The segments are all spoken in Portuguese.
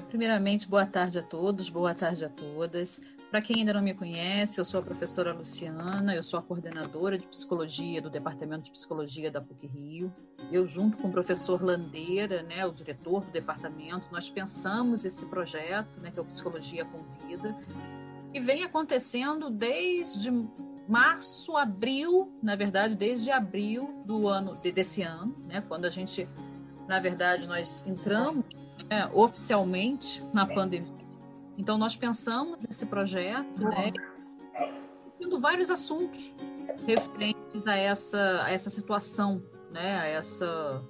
Primeiramente, boa tarde a todos, boa tarde a todas. Para quem ainda não me conhece, eu sou a professora Luciana, eu sou a coordenadora de psicologia do Departamento de Psicologia da PUC Rio. Eu, junto com o professor Landeira, né, o diretor do departamento, nós pensamos esse projeto, né, que é o Psicologia com Vida, que vem acontecendo desde março, abril, na verdade, desde abril do ano desse ano, né, quando a gente, na verdade, nós entramos né, oficialmente na pandemia então, nós pensamos esse projeto, né, tendo vários assuntos referentes a essa, a essa situação, né, a essa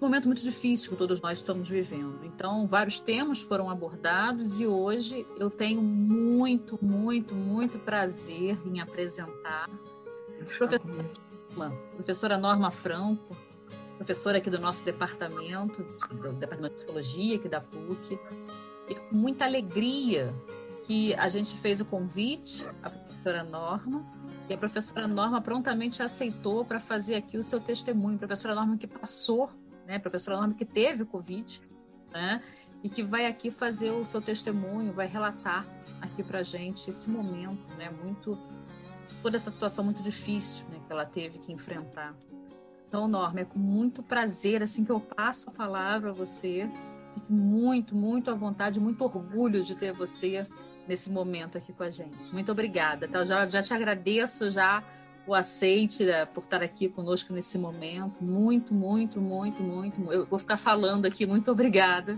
um momento muito difícil que todos nós estamos vivendo. Então, vários temas foram abordados e hoje eu tenho muito, muito, muito prazer em apresentar a professora, professora Norma Franco, professora aqui do nosso departamento, do Departamento de Psicologia aqui da PUC, e com muita alegria que a gente fez o convite à professora Norma e a professora Norma prontamente aceitou para fazer aqui o seu testemunho. Professora Norma que passou, né? Professora Norma que teve o Covid, né? E que vai aqui fazer o seu testemunho, vai relatar aqui para gente esse momento, né? Muito toda essa situação muito difícil, né? Que ela teve que enfrentar. Então, Norma, é com muito prazer assim que eu passo a palavra a você Fique muito, muito à vontade, muito orgulho de ter você nesse momento aqui com a gente. Muito obrigada. Tá? Já, já te agradeço já o aceite né, por estar aqui conosco nesse momento. Muito, muito, muito, muito. Eu vou ficar falando aqui. Muito obrigada.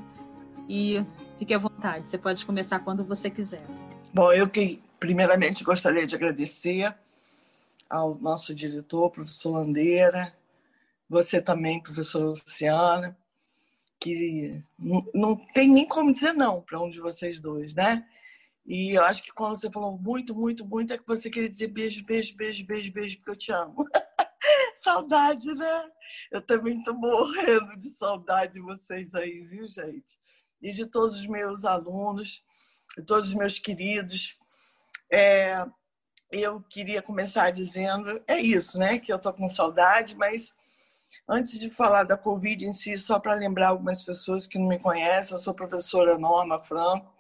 E fique à vontade. Você pode começar quando você quiser. Bom, eu que primeiramente gostaria de agradecer ao nosso diretor, professor Landeira, você também, professora Luciana, que não, tem nem como dizer não para um de vocês dois, né? E eu acho que quando você falou muito, muito, muito, é que você queria dizer beijo, beijo, beijo, beijo, beijo, porque eu te amo. saudade, né? Eu também estou morrendo de saudade de vocês aí, viu, gente? E de todos os meus alunos, de todos os meus queridos. É, eu queria começar dizendo, é isso, né? Que eu tô com saudade, mas Antes de falar da Covid em si, só para lembrar algumas pessoas que não me conhecem, eu sou professora Norma Franco,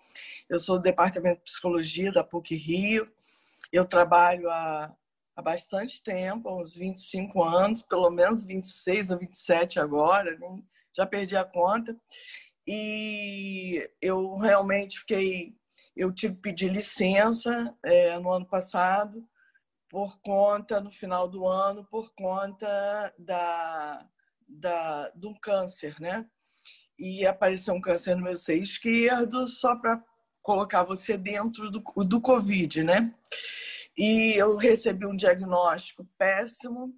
eu sou do Departamento de Psicologia da PUC Rio, eu trabalho há, há bastante tempo, há uns 25 anos, pelo menos 26 ou 27 agora, já perdi a conta, e eu realmente fiquei, eu tive que pedir licença é, no ano passado, por conta, no final do ano, por conta da, da, do câncer, né? E apareceu um câncer no meu seio esquerdo, só para colocar você dentro do, do Covid, né? E eu recebi um diagnóstico péssimo,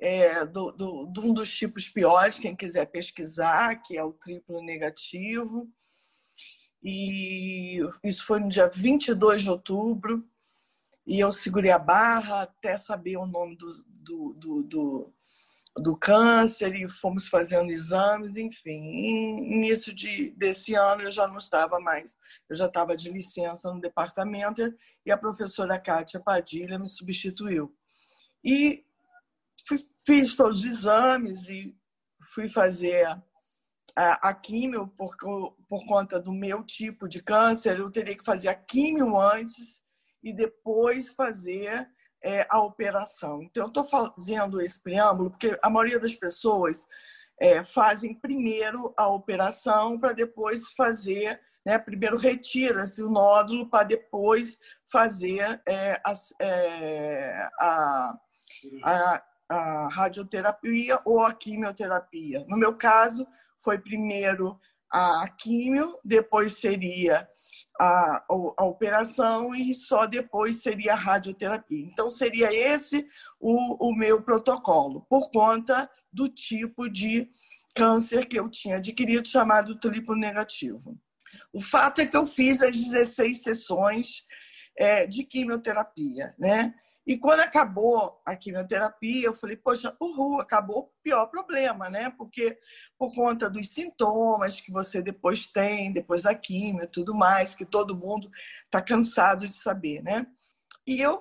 é, do, do, de um dos tipos piores, quem quiser pesquisar, que é o triplo negativo. E isso foi no dia 22 de outubro e eu segurei a barra até saber o nome do, do, do, do, do câncer e fomos fazendo exames, enfim. início de, desse ano eu já não estava mais, eu já estava de licença no departamento e a professora Kátia Padilha me substituiu. E fiz todos os exames e fui fazer a, a químio por, por conta do meu tipo de câncer, eu teria que fazer a químio antes e depois fazer é, a operação. Então, eu estou fazendo esse preâmbulo porque a maioria das pessoas é, fazem primeiro a operação para depois fazer, né, primeiro retira-se o nódulo para depois fazer é, a, é, a, a, a radioterapia ou a quimioterapia. No meu caso, foi primeiro a químio, depois seria a, a, operação e só depois seria a radioterapia. Então, seria esse o, o meu protocolo, por conta do tipo de câncer que eu tinha adquirido, chamado triplo negativo. O fato é que eu fiz as 16 sessões é, de quimioterapia, né? E quando acabou a quimioterapia, eu falei, poxa, uhul, acabou o pior problema, né? Porque por conta dos sintomas que você depois tem, depois da quimio e tudo mais, que todo mundo está cansado de saber, né? E eu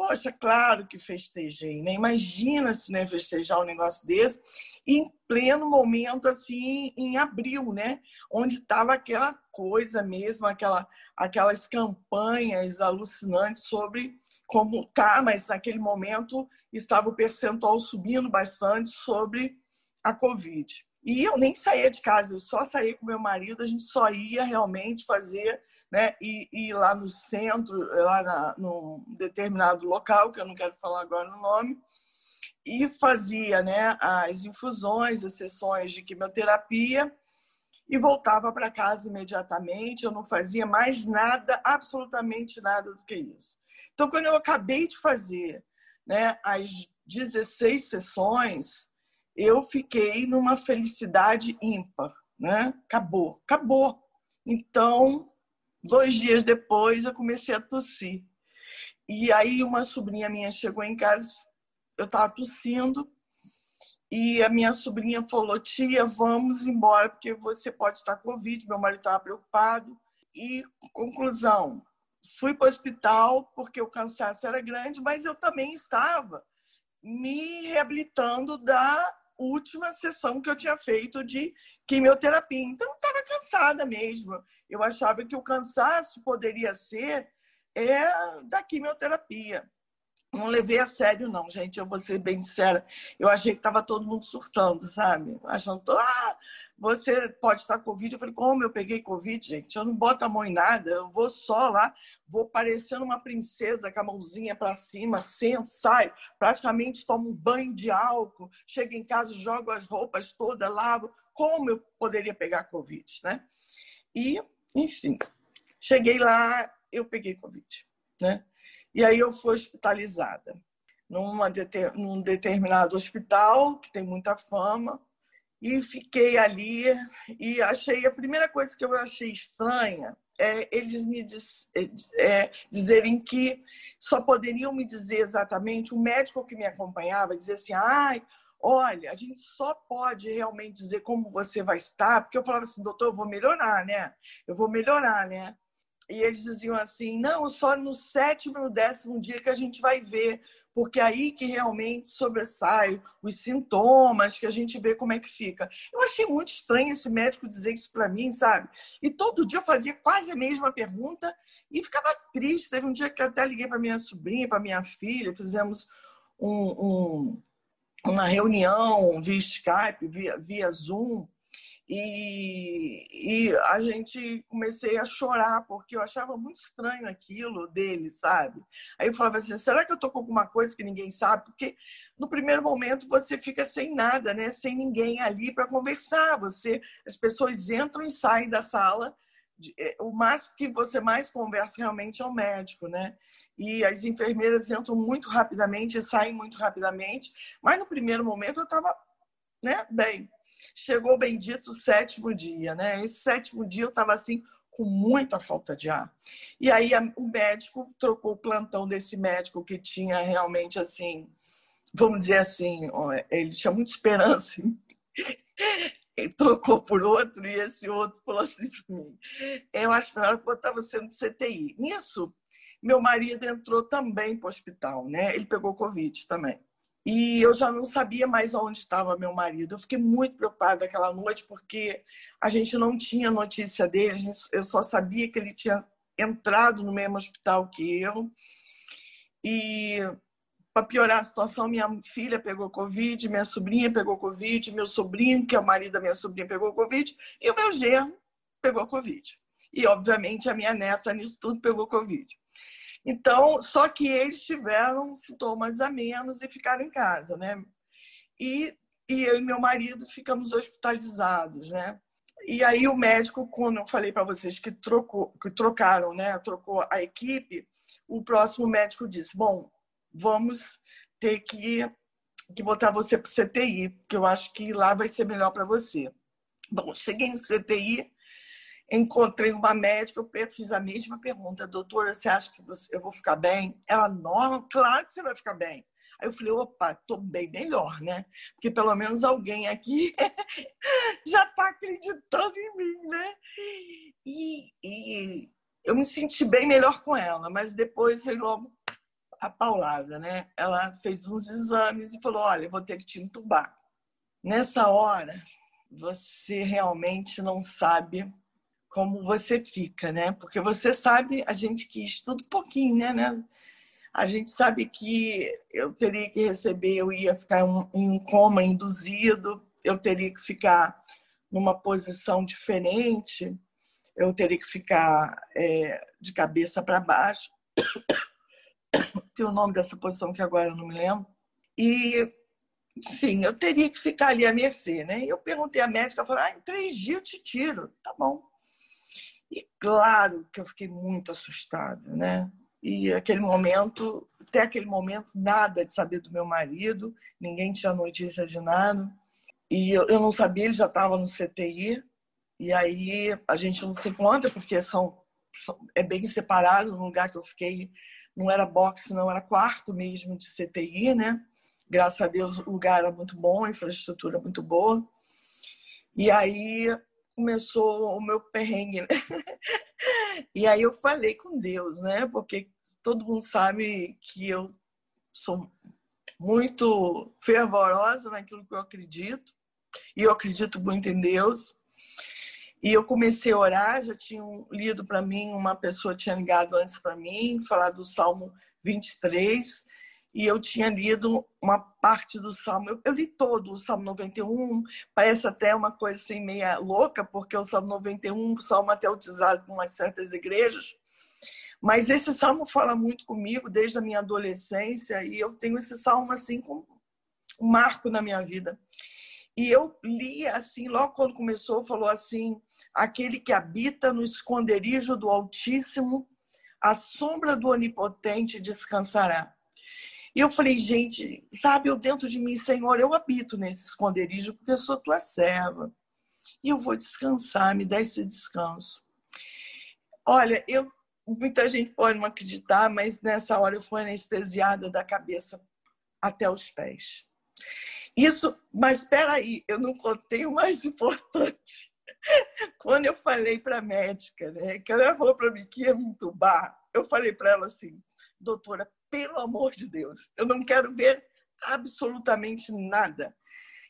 Poxa, claro que festejei, né? Imagina se né, festejar um negócio desse em pleno momento, assim, em abril, né? Onde estava aquela coisa mesmo, aquela, aquelas campanhas alucinantes sobre como tá, mas naquele momento estava o percentual subindo bastante sobre a Covid. E eu nem saía de casa, eu só saía com meu marido, a gente só ia realmente fazer né? E, e lá no centro, lá na, num determinado local, que eu não quero falar agora o nome, e fazia né, as infusões, as sessões de quimioterapia e voltava para casa imediatamente. Eu não fazia mais nada, absolutamente nada do que isso. Então, quando eu acabei de fazer né, as 16 sessões, eu fiquei numa felicidade ímpar. Né? Acabou, acabou. Então, Dois dias depois, eu comecei a tossir. E aí, uma sobrinha minha chegou em casa, eu estava tossindo, e a minha sobrinha falou: Tia, vamos embora, porque você pode estar com Covid. Meu marido estava preocupado. E, conclusão, fui para o hospital porque o cansaço era grande, mas eu também estava me reabilitando da última sessão que eu tinha feito de quimioterapia. Então, estava cansada mesmo. Eu achava que o cansaço poderia ser é, da quimioterapia. Não levei a sério, não, gente. Eu vou ser bem sincera. Eu achei que estava todo mundo surtando, sabe? Achando, ah, você pode estar com Covid. Eu falei, como eu peguei Covid, gente? Eu não boto a mão em nada. Eu vou só lá, vou parecendo uma princesa com a mãozinha para cima, sento, saio, praticamente tomo um banho de álcool, chego em casa, jogo as roupas todas, lavo. Como eu poderia pegar Covid, né? E enfim, cheguei lá, eu peguei Covid, né? E aí eu fui hospitalizada numa, num determinado hospital que tem muita fama e fiquei ali e achei a primeira coisa que eu achei estranha é eles me diz, é, dizerem que só poderiam me dizer exatamente o médico que me acompanhava dizer assim ai olha, a gente só pode realmente dizer como você vai estar, porque eu falava assim, doutor, eu vou melhorar, né? Eu vou melhorar, né? E eles diziam assim, não, só no sétimo, no décimo dia que a gente vai ver, porque é aí que realmente sobressai os sintomas, que a gente vê como é que fica. Eu achei muito estranho esse médico dizer isso para mim, sabe? E todo dia eu fazia quase a mesma pergunta e ficava triste. Teve um dia que até liguei para minha sobrinha, para minha filha, fizemos um, um uma reunião via Skype, via, via Zoom, e, e, a gente comecei a chorar, porque eu achava muito estranho aquilo dele, sabe? Aí eu falava assim: será que eu tô com alguma coisa que ninguém sabe? Porque no primeiro momento você fica sem nada, né? Sem ninguém ali para conversar. Você, as pessoas entram e saem da sala. É, o máximo que você mais conversa realmente é o médico, né? e as enfermeiras entram muito rapidamente e saem muito rapidamente. Mas no primeiro momento eu estava né, bem. Chegou o bendito sétimo dia, né? Esse sétimo dia eu estava assim com muita falta de ar. E aí o médico trocou o plantão desse médico que tinha realmente assim, vamos dizer assim, ele tinha muita esperança. Ele trocou por outro e esse outro falou assim para mim: Eu acho melhor botar você no CTI. Nisso, meu marido entrou também para o hospital, né? Ele pegou Covid também. E eu já não sabia mais onde estava meu marido. Eu fiquei muito preocupada aquela noite, porque a gente não tinha notícia dele, eu só sabia que ele tinha entrado no mesmo hospital que eu. E para piorar a situação, minha filha pegou Covid, minha sobrinha pegou Covid, meu sobrinho, que é o marido da minha sobrinha, pegou Covid, e o meu genro pegou Covid. E, obviamente, a minha neta nisso tudo pegou Covid. Então, só que eles tiveram sintomas a menos e ficaram em casa, né? E, e eu e meu marido ficamos hospitalizados, né? E aí o médico, quando eu falei para vocês que trocou, que trocaram, né? Trocou a equipe, o próximo médico disse: bom, vamos ter que, que botar você para o CTI, porque eu acho que lá vai ser melhor para você. Bom, cheguei no CTI, encontrei uma médica, eu fiz a mesma pergunta, doutora, você acha que você, eu vou ficar bem? Ela, não, claro que você vai ficar bem. Aí eu falei, opa, tô bem melhor, né? Porque pelo menos alguém aqui já está acreditando em mim, né? E, e, eu me senti bem melhor com ela, mas depois veio logo a Paulada, né? Ela fez uns exames e falou: olha, vou ter que te entubar. Nessa hora, você realmente não sabe como você fica, né? Porque você sabe, a gente que estuda um pouquinho, né? né? A gente sabe que eu teria que receber, eu ia ficar em coma induzido, eu teria que ficar numa posição diferente, eu teria que ficar é, de cabeça para baixo. Tem o nome dessa posição que agora eu não me lembro. E, enfim, eu teria que ficar ali à mercê, né? Eu perguntei à médica, ela falou, ah, em três dias eu te tiro. Tá bom. E claro que eu fiquei muito assustada, né? E aquele momento, até aquele momento, nada de saber do meu marido, ninguém tinha notícia de nada. E eu, eu não sabia, ele já estava no CTI. E aí a gente não se encontra, porque são, são, é bem separado. No lugar que eu fiquei, não era boxe, não, era quarto mesmo de CTI, né? Graças a Deus o lugar era muito bom, a infraestrutura muito boa. E aí começou o meu perrengue, né? E aí eu falei com Deus, né? Porque todo mundo sabe que eu sou muito fervorosa naquilo que eu acredito. E eu acredito muito em Deus. E eu comecei a orar, já tinham lido para mim, uma pessoa tinha ligado antes para mim, falar do Salmo 23 e eu tinha lido uma parte do Salmo. Eu, eu, li todo o Salmo 91, parece até uma coisa assim meia louca, porque o Salmo 91 o Salmo até utilizado por umas certas igrejas. Mas esse Salmo fala muito comigo desde a minha adolescência e eu tenho esse Salmo assim como um marco na minha vida. E eu li assim, logo quando começou, falou assim: aquele que habita no esconderijo do Altíssimo, a sombra do Onipotente descansará. E eu falei, gente, sabe, eu dentro de mim, Senhor, eu habito nesse esconderijo porque eu sou tua serva. E eu vou descansar, me dá esse descanso. Olha, eu muita gente pode não acreditar, mas nessa hora eu fui anestesiada da cabeça até os pés. Isso, mas espera aí, eu não contei o mais importante. Quando eu falei para a médica, né, que ela falou para mim que ia me entubar, eu falei para ela assim, doutora, pelo amor de Deus, eu não quero ver absolutamente nada.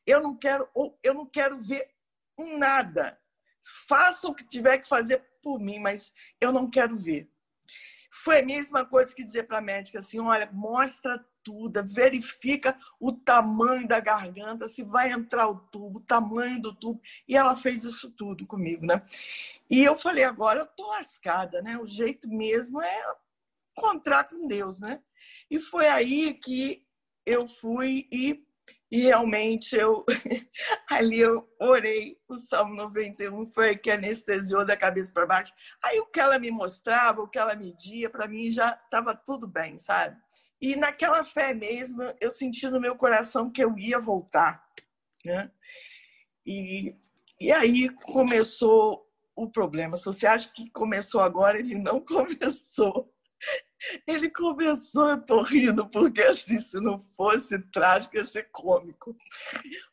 Eu não quero, eu não quero ver nada. Faça o que tiver que fazer por mim, mas eu não quero ver. Foi a mesma coisa que dizer para a médica assim: olha, mostra tudo, verifica o tamanho da garganta, se vai entrar o tubo, o tamanho do tubo. E ela fez isso tudo comigo, né? E eu falei: agora eu tô lascada, né? O jeito mesmo é encontrar com Deus, né? E foi aí que eu fui e, e realmente eu ali eu orei o Salmo 91, foi que anestesiou da cabeça para baixo. Aí o que ela me mostrava, o que ela media, para mim já estava tudo bem, sabe? E naquela fé mesmo, eu senti no meu coração que eu ia voltar, né? E, e aí começou o problema. Se você acha que começou agora, ele não começou. Ele começou, eu tô rindo, porque assim, se não fosse trágico, ia ser cômico.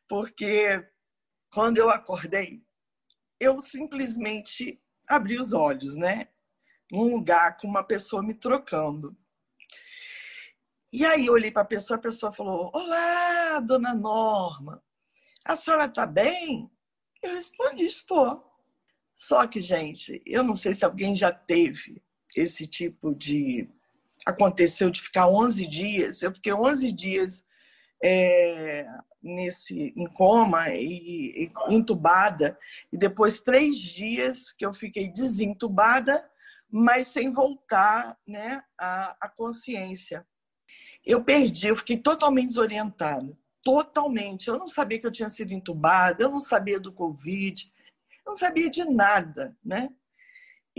Porque quando eu acordei, eu simplesmente abri os olhos, né? Num lugar com uma pessoa me trocando. E aí eu olhei para a pessoa, a pessoa falou: Olá, dona Norma, a senhora está bem? Eu respondi: Estou. Só que, gente, eu não sei se alguém já teve esse tipo de aconteceu de ficar 11 dias. Eu fiquei 11 dias é, nesse em coma e, e, entubada e depois três dias que eu fiquei desentubada, mas sem voltar, né, a, a consciência. Eu perdi, eu fiquei totalmente desorientada, totalmente. Eu não sabia que eu tinha sido entubada, eu não sabia do Covid, eu não sabia de nada, né?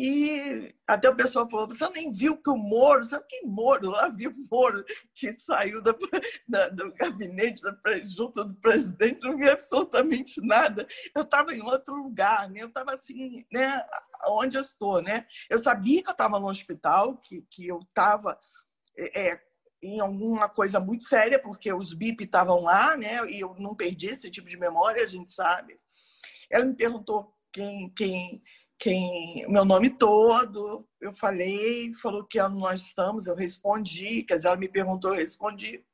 E até o pessoal falou: você nem viu que o Moro, sabe que Moro? Lá viu o Moro que saiu da, da, do gabinete da, junto do presidente, não vi absolutamente nada. Eu estava em outro lugar, né? eu estava assim, né? onde eu estou. Né? Eu sabia que eu estava no hospital, que, que eu estava é, é, em alguma coisa muito séria, porque os BIP estavam lá, né? e eu não perdi esse tipo de memória, a gente sabe. Ela me perguntou quem, quem quem meu nome todo. Eu falei, falou que nós estamos, eu respondi, quer dizer, ela me perguntou, eu respondi.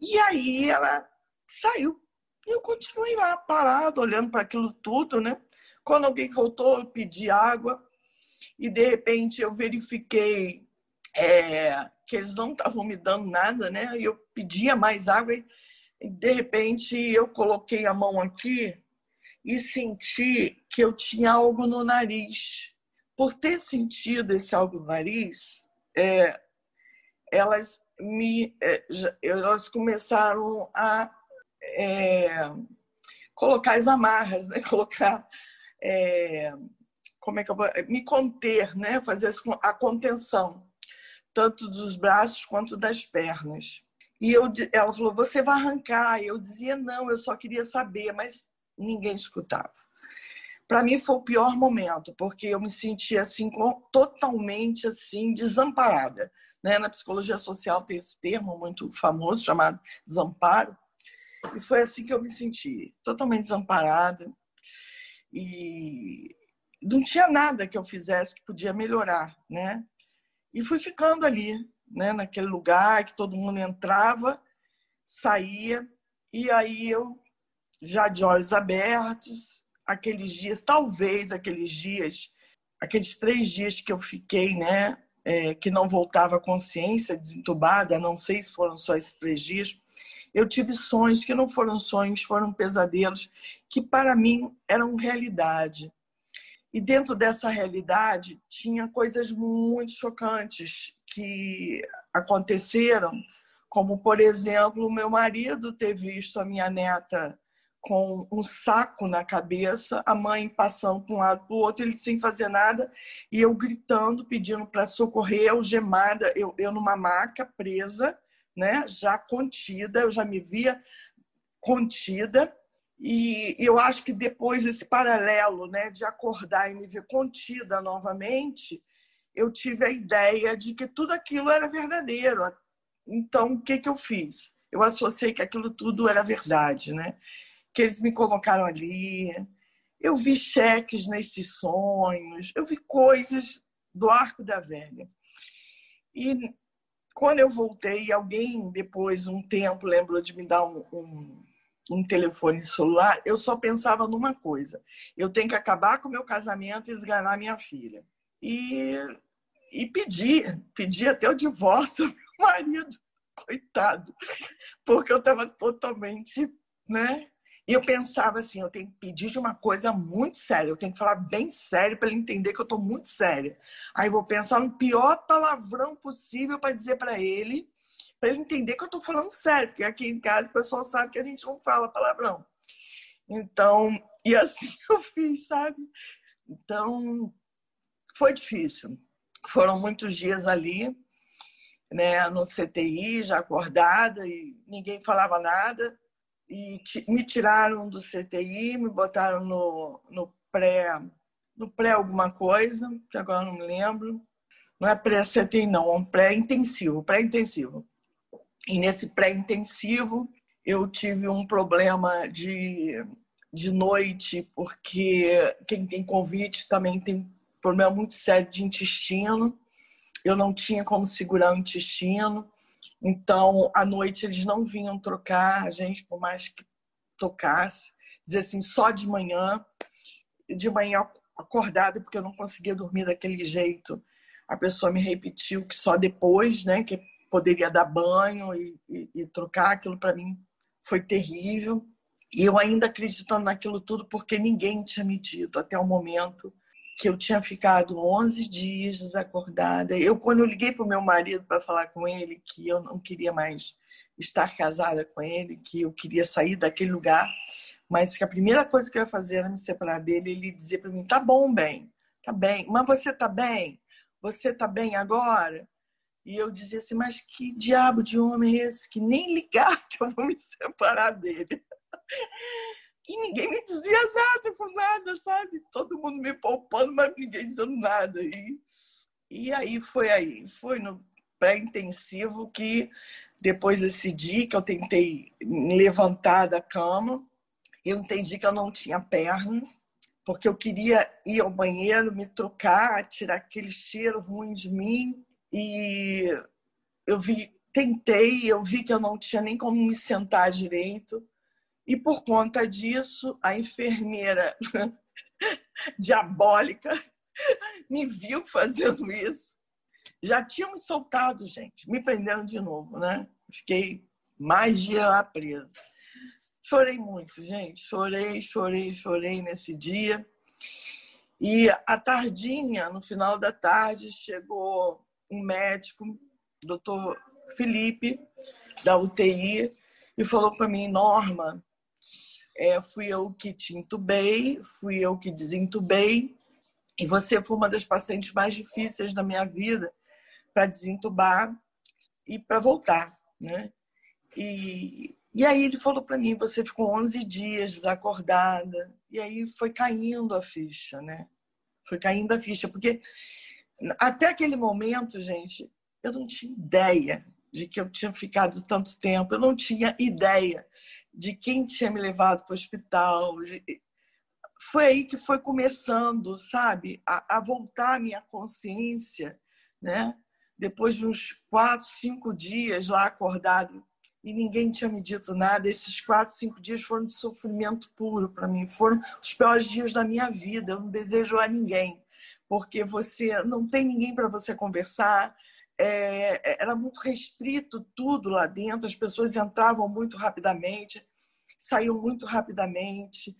E aí ela saiu. E eu continuei lá, parado, olhando para aquilo tudo, né? Quando alguém voltou, eu pedi água e de repente eu verifiquei é, que eles não estavam me dando nada, né? E eu pedia mais água e, e de repente eu coloquei a mão aqui e senti que eu tinha algo no nariz. Por ter sentido esse algo no nariz, é, elas me, é, elas começaram a é, colocar as amarras, né? Colocar é, como é que eu vou, me conter, né? Fazer a contenção tanto dos braços quanto das pernas. E eu, ela falou: Você vai arrancar? Eu dizia: Não, eu só queria saber, mas ninguém escutava. Para mim foi o pior momento, porque eu me sentia assim totalmente assim desamparada. Né? Na psicologia social tem esse termo muito famoso chamado desamparo. E foi assim que eu me senti, totalmente desamparada. E não tinha nada que eu fizesse que podia melhorar, né? E fui ficando ali, né, naquele lugar que todo mundo entrava, saía, e aí eu, já de olhos abertos, aqueles dias, talvez aqueles dias, aqueles três dias que eu fiquei, né, é, que não voltava a consciência, desentubada, não sei se foram só esses três dias, eu tive sonhos que não foram sonhos, foram pesadelos, que para mim eram realidade. E dentro dessa realidade tinha coisas muito chocantes que aconteceram, como, por exemplo, o meu marido ter visto a minha neta com um saco na cabeça, a mãe passando para um lado para o outro, ele sem fazer nada, e eu gritando, pedindo para socorrer, algemada, eu, eu numa maca presa, né, já contida, eu já me via contida, e eu acho que depois esse paralelo né, de acordar e me ver contida novamente, eu tive a ideia de que tudo aquilo era verdadeiro. Então, o que, que eu fiz? Eu associei que aquilo tudo era verdade, né? Que eles me colocaram ali. Eu vi cheques nesses sonhos, eu vi coisas do arco da velha. E quando eu voltei, alguém depois, um tempo, lembrou de me dar um, um um telefone celular, eu só pensava numa coisa: eu tenho que acabar com o meu casamento e esganar minha filha. E, e pedi, pedi até o divórcio ao meu marido, coitado, porque eu estava totalmente, né? E eu pensava assim: eu tenho que pedir de uma coisa muito séria, eu tenho que falar bem sério para ele entender que eu estou muito séria. Aí vou pensar no pior palavrão possível para dizer para ele para ele entender que eu estou falando sério, porque aqui em casa o pessoal sabe que a gente não fala palavrão. Então, e assim eu fiz, sabe? Então, foi difícil. Foram muitos dias ali, né, no CTI, já acordada, e ninguém falava nada. E me tiraram do CTI, me botaram no, no pré no pré alguma coisa, que agora não me lembro. Não é pré-CTI, não, é um pré-intensivo, pré-intensivo. E nesse pré-intensivo, eu tive um problema de, de noite, porque quem tem convite também tem problema muito sério de intestino. Eu não tinha como segurar o intestino. Então, à noite, eles não vinham trocar a gente, por mais que tocasse. Dizer assim, só de manhã. De manhã acordada, porque eu não conseguia dormir daquele jeito. A pessoa me repetiu que só depois, né? Que poderia dar banho e, e, e trocar. Aquilo para mim foi terrível. E eu ainda acreditando naquilo tudo porque ninguém tinha me dito até o momento que eu tinha ficado 11 dias desacordada. Eu, quando eu liguei para o meu marido para falar com ele que eu não queria mais estar casada com ele, que eu queria sair daquele lugar, mas que a primeira coisa que eu ia fazer era me separar dele, ele dizia para mim: tá bom, bem, tá bem, mas você tá bem? Você tá bem agora? E eu dizia assim, mas que diabo de homem é esse que nem ligar que eu vou me separar dele? E ninguém me dizia nada por nada, sabe? Todo mundo me poupando, mas ninguém dizendo nada. E, e aí foi aí, foi no pré-intensivo que depois desse dia que eu tentei me levantar da cama, eu entendi que eu não tinha perna, porque eu queria ir ao banheiro, me trocar, tirar aquele cheiro ruim de mim. E eu vi, tentei, eu vi que eu não tinha nem como me sentar direito. E por conta disso, a enfermeira diabólica me viu fazendo isso. Já tinham me soltado, gente. Me prenderam de novo, né? Fiquei mais dia lá preso. Chorei muito, gente. Chorei, chorei, chorei nesse dia. E à tardinha, no final da tarde, chegou um médico, doutor Felipe, da UTI, e falou para mim, Norma, é, fui eu que te entubei, fui eu que desentubei, e você foi uma das pacientes mais difíceis da minha vida para desentubar e para voltar, né? E e aí ele falou para mim, você ficou 11 dias desacordada. E aí foi caindo a ficha, né? Foi caindo a ficha, porque até aquele momento, gente, eu não tinha ideia de que eu tinha ficado tanto tempo, eu não tinha ideia de quem tinha me levado para o hospital. Foi aí que foi começando, sabe, a, a voltar a minha consciência, né? Depois de uns quatro, cinco dias lá acordado e ninguém tinha me dito nada. Esses quatro, cinco dias foram de sofrimento puro para mim. Foram os piores dias da minha vida. Eu não desejo a ninguém, porque você não tem ninguém para você conversar. É, era muito restrito tudo lá dentro. As pessoas entravam muito rapidamente, saíam muito rapidamente.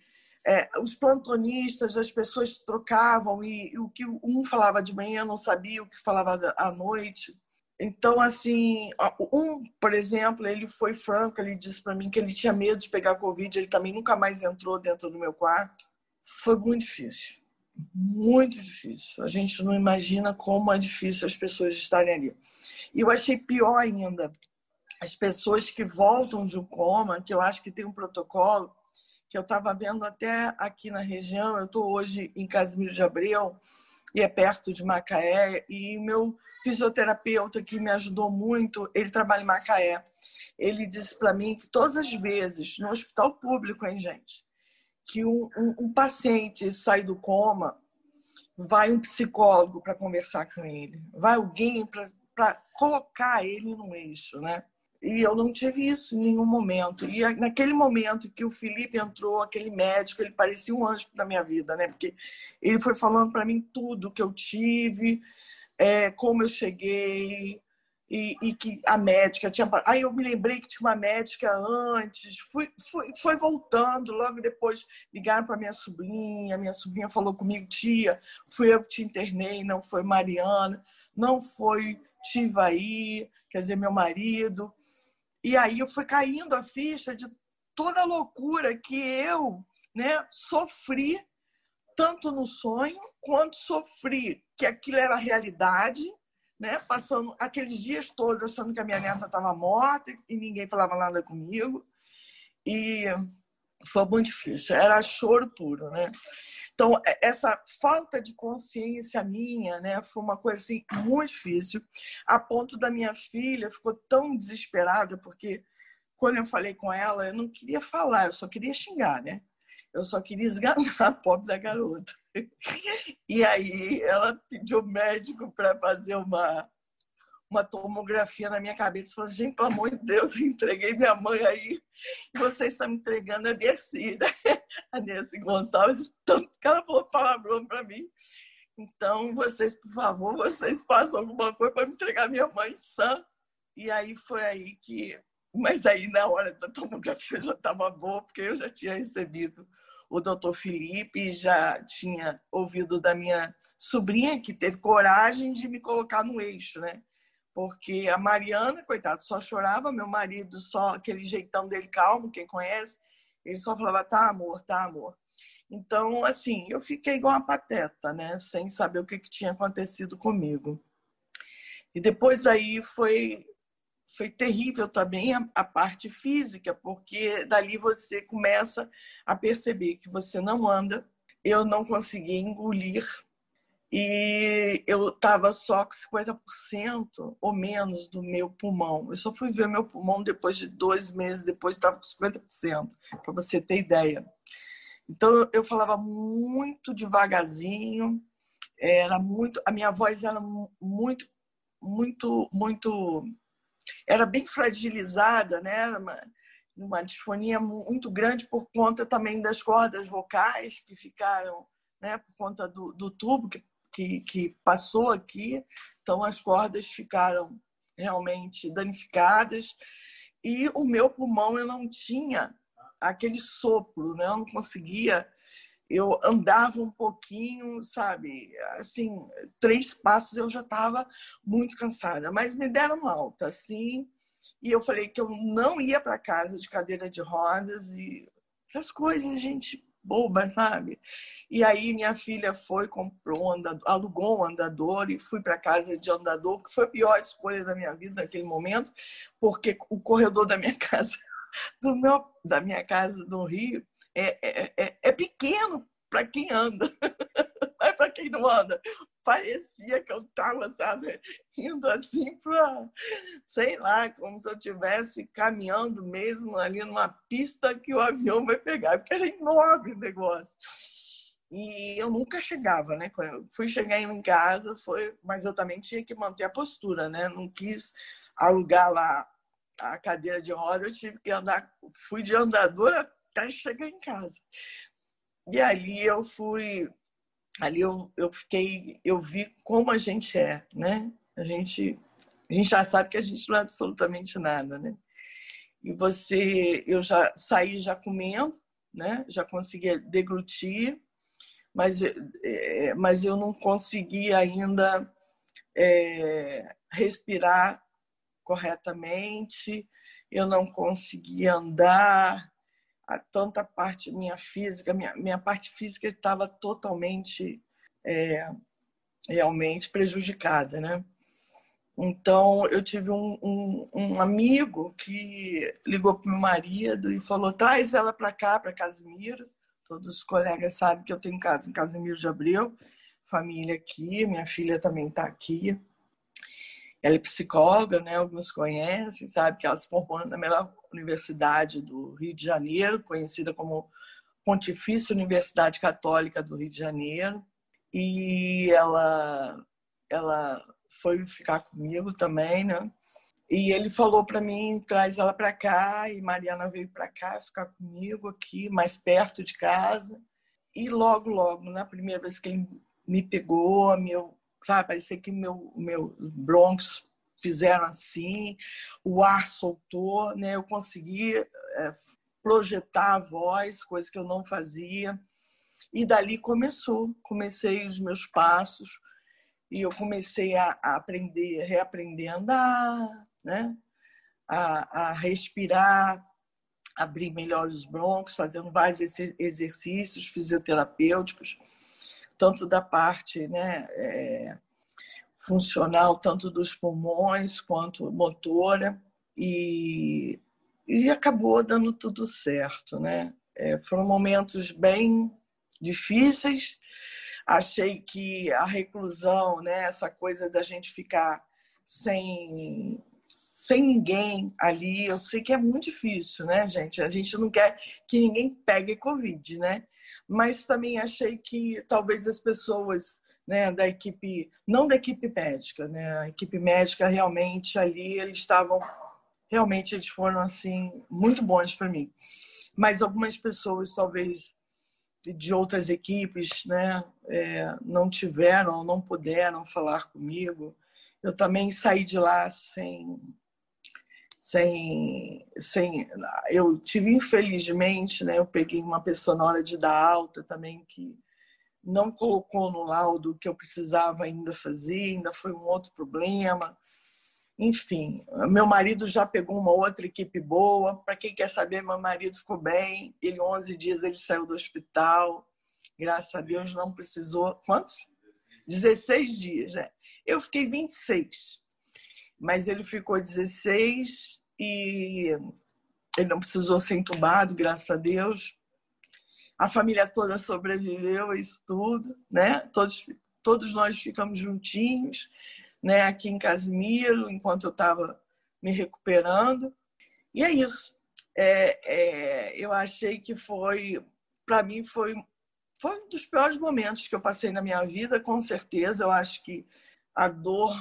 É, os plantonistas, as pessoas trocavam e, e o que um falava de manhã não sabia o que falava à noite. Então, assim, um, por exemplo, ele foi franco, ele disse para mim que ele tinha medo de pegar Covid, ele também nunca mais entrou dentro do meu quarto. Foi muito difícil, muito difícil. A gente não imagina como é difícil as pessoas estarem ali. E eu achei pior ainda, as pessoas que voltam de um coma, que eu acho que tem um protocolo, que eu estava vendo até aqui na região, eu estou hoje em Casimiro de Abreu, e é perto de Macaé, e meu fisioterapeuta que me ajudou muito, ele trabalha em Macaé. Ele disse para mim que todas as vezes, no hospital público, hein, gente, que um, um, um paciente sai do coma, vai um psicólogo para conversar com ele, vai alguém para colocar ele no eixo, né? E eu não tive isso em nenhum momento. E naquele momento que o Felipe entrou, aquele médico, ele parecia um anjo na minha vida, né? Porque ele foi falando para mim tudo que eu tive, é, como eu cheguei e, e, que a médica tinha. Aí eu me lembrei que tinha uma médica antes, fui, fui, foi voltando, logo depois ligaram para minha sobrinha, minha sobrinha falou comigo, tia, fui eu que te internei, não foi Mariana, não foi Tivaí, quer dizer, meu marido. E aí eu fui caindo a ficha de toda a loucura que eu né, sofri, tanto no sonho quanto sofri que aquilo era realidade, né? Passando aqueles dias todos achando que a minha neta estava morta e ninguém falava nada comigo. E foi muito difícil, era choro puro, né? Então, essa falta de consciência minha, né, foi uma coisa assim, muito difícil, a ponto da minha filha ficou tão desesperada, porque quando eu falei com ela, eu não queria falar, eu só queria xingar, né? Eu só queria esganar a pobre da garota. E aí ela pediu médico para fazer uma, uma tomografia na minha cabeça. Falou, gente, pelo amor de Deus, eu entreguei minha mãe aí. Você está me entregando a Dercy, né? A Dercy Gonçalves, tanto que ela falou palavrão para mim. Então, vocês, por favor, vocês façam alguma coisa para me entregar minha mãe sã. E aí foi aí que. Mas aí, na hora da tomografia, já estava boa, porque eu já tinha recebido o doutor Felipe, já tinha ouvido da minha sobrinha, que teve coragem de me colocar no eixo, né? Porque a Mariana, coitado, só chorava, meu marido só, aquele jeitão dele calmo, quem conhece, ele só falava, tá, amor, tá, amor. Então, assim, eu fiquei igual uma pateta, né? Sem saber o que, que tinha acontecido comigo. E depois aí foi foi terrível também a, a, parte física, porque dali você começa a perceber que você não anda. Eu não conseguia engolir e eu estava só com 50% ou menos do meu pulmão. Eu só fui ver meu pulmão depois de dois meses, depois estava com 50%, para você ter ideia. Então eu falava muito devagarzinho, era muito, a minha voz era muito, muito, muito, era bem fragilizada, né? Uma, uma disfonia muito grande por conta também das cordas vocais que ficaram, né? Por conta do, do tubo que, que, que passou aqui, então as cordas ficaram realmente danificadas e o meu pulmão eu não tinha aquele sopro, né? Eu não conseguia. Eu andava um pouquinho, sabe? Assim, três passos eu já estava muito cansada, mas me deram alta, assim. E eu falei que eu não ia para casa de cadeira de rodas e essas coisas, gente boba, sabe? E aí minha filha foi, comprou um andador, alugou um andador e fui para casa de andador, que foi a pior escolha da minha vida naquele momento, porque o corredor da minha casa do meu, da minha casa do Rio é, é, é, é pequeno para quem anda, mas para quem não anda, parecia que eu estava, sabe, indo assim para, sei lá, como se eu estivesse caminhando mesmo ali numa pista que o avião vai pegar, porque era enorme o negócio. E eu nunca chegava, né? Quando eu fui chegar em casa, foi, mas eu também tinha que manter a postura, né? Não quis alugar lá a cadeira de roda, eu tive que andar, fui de andador até chegar em casa. E ali eu fui, ali eu, eu fiquei, eu vi como a gente é, né? A gente, a gente já sabe que a gente não é absolutamente nada, né? E você, eu já saí já comendo, né? Já conseguia deglutir, mas, é, mas eu não conseguia ainda é, respirar corretamente, eu não conseguia andar, a tanta parte minha física, minha, minha parte física estava totalmente é, realmente prejudicada, né? Então eu tive um, um, um amigo que ligou para meu marido e falou: traz ela para cá, para Casimiro. Todos os colegas sabem que eu tenho casa em Casimiro de Abreu, família aqui, minha filha também está aqui. Ela é psicóloga, né? Alguns conhecem, sabe que ela se formou na melhor universidade do Rio de Janeiro, conhecida como Pontifícia Universidade Católica do Rio de Janeiro. E ela, ela foi ficar comigo também, né? E ele falou para mim, traz ela para cá, e Mariana veio para cá ficar comigo aqui, mais perto de casa. E logo, logo, na primeira vez que ele me pegou, meu, sabe? Parecia que meu, meu bronquios fizeram assim, o ar soltou, né? Eu consegui é, projetar a voz, coisa que eu não fazia. E dali começou, comecei os meus passos e eu comecei a, a aprender, reaprender a andar, né? A, a, respirar, abrir melhor os broncos, fazendo vários exercícios fisioterapêuticos tanto da parte né, é, funcional, tanto dos pulmões quanto motora, e, e acabou dando tudo certo. Né? É, foram momentos bem difíceis. Achei que a reclusão, né, essa coisa da gente ficar sem, sem ninguém ali, eu sei que é muito difícil, né, gente? A gente não quer que ninguém pegue Covid, né? mas também achei que talvez as pessoas né, da equipe, não da equipe médica, né, a equipe médica realmente ali eles estavam, realmente eles foram assim muito bons para mim, mas algumas pessoas talvez de outras equipes, né, é, não tiveram, não puderam falar comigo. Eu também saí de lá sem sem, sem eu tive infelizmente né eu peguei uma pessoa na hora de dar alta também que não colocou no laudo que eu precisava ainda fazer ainda foi um outro problema. Enfim meu marido já pegou uma outra equipe boa. Para quem quer saber meu marido ficou bem. Ele 11 dias ele saiu do hospital. Graças a Deus não precisou. Quantos? 16 dias né eu fiquei 26 mas ele ficou 16 e ele não precisou ser entubado, graças a Deus. A família toda sobreviveu a isso tudo, né? Todos, todos nós ficamos juntinhos, né? Aqui em Casimiro, enquanto eu estava me recuperando. E é isso. É, é, eu achei que foi para mim foi foi um dos piores momentos que eu passei na minha vida, com certeza. Eu acho que a dor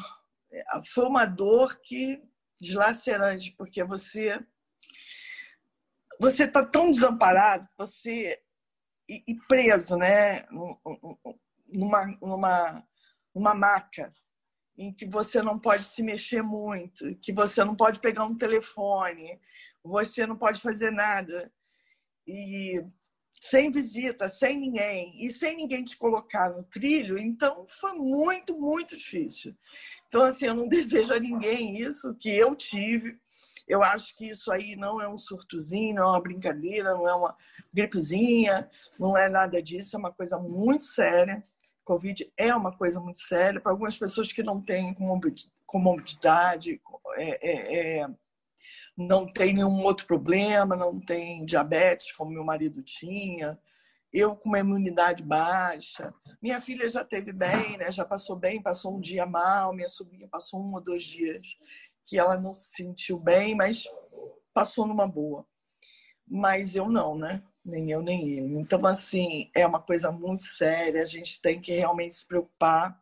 foi uma dor que deslacerante, porque você você está tão desamparado, você e, e preso, né, numa, numa, numa maca em que você não pode se mexer muito, que você não pode pegar um telefone, você não pode fazer nada. E sem visita, sem ninguém, e sem ninguém te colocar no trilho, então foi muito, muito difícil. Então, assim, eu não desejo a ninguém isso que eu tive. Eu acho que isso aí não é um surtozinho, não é uma brincadeira, não é uma gripezinha, não é nada disso, é uma coisa muito séria. Covid é uma coisa muito séria. Para algumas pessoas que não têm comorbidade, é, é, é não tem nenhum outro problema, não tem diabetes, como meu marido tinha, eu com uma imunidade baixa. Minha filha já teve bem, né? já passou bem, passou um dia mal, minha sobrinha passou um ou dois dias que ela não se sentiu bem, mas passou numa boa. Mas eu não, né? Nem eu, nem ele. Então, assim, é uma coisa muito séria, a gente tem que realmente se preocupar.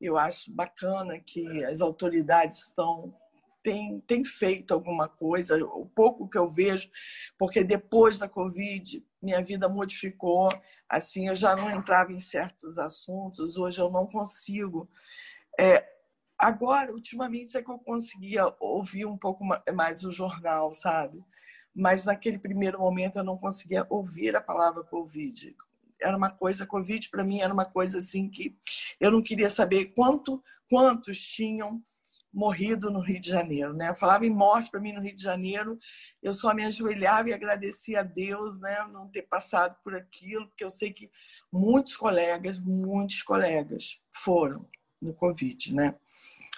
Eu acho bacana que as autoridades estão tem, tem feito alguma coisa, o pouco que eu vejo, porque depois da Covid, minha vida modificou. Assim, eu já não entrava em certos assuntos, hoje eu não consigo. É, agora, ultimamente, é que eu conseguia ouvir um pouco mais o jornal, sabe? Mas naquele primeiro momento eu não conseguia ouvir a palavra Covid. Era uma coisa, Covid para mim era uma coisa assim que eu não queria saber quanto, quantos tinham morrido no Rio de Janeiro, né? Falava em morte para mim no Rio de Janeiro, eu só me ajoelhava e agradecia a Deus, né, não ter passado por aquilo, porque eu sei que muitos colegas, muitos colegas foram no Covid, né?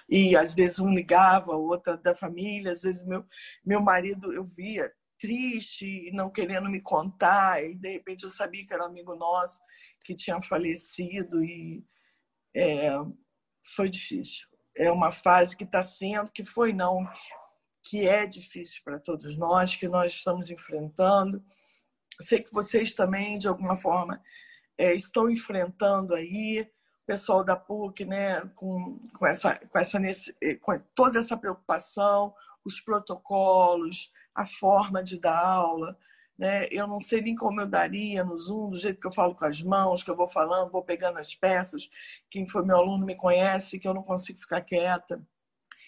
E às vezes um ligava, outra da família, às vezes meu meu marido eu via triste, não querendo me contar, e de repente eu sabia que era um amigo nosso que tinha falecido e é, foi difícil é uma fase que está sendo, que foi não, que é difícil para todos nós, que nós estamos enfrentando. Sei que vocês também, de alguma forma, é, estão enfrentando aí, pessoal da PUC, né, com, com, essa, com, essa, com toda essa preocupação, os protocolos, a forma de dar aula. Né? Eu não sei nem como eu daria no Zoom, do jeito que eu falo com as mãos, que eu vou falando, vou pegando as peças. Quem foi meu aluno me conhece, que eu não consigo ficar quieta.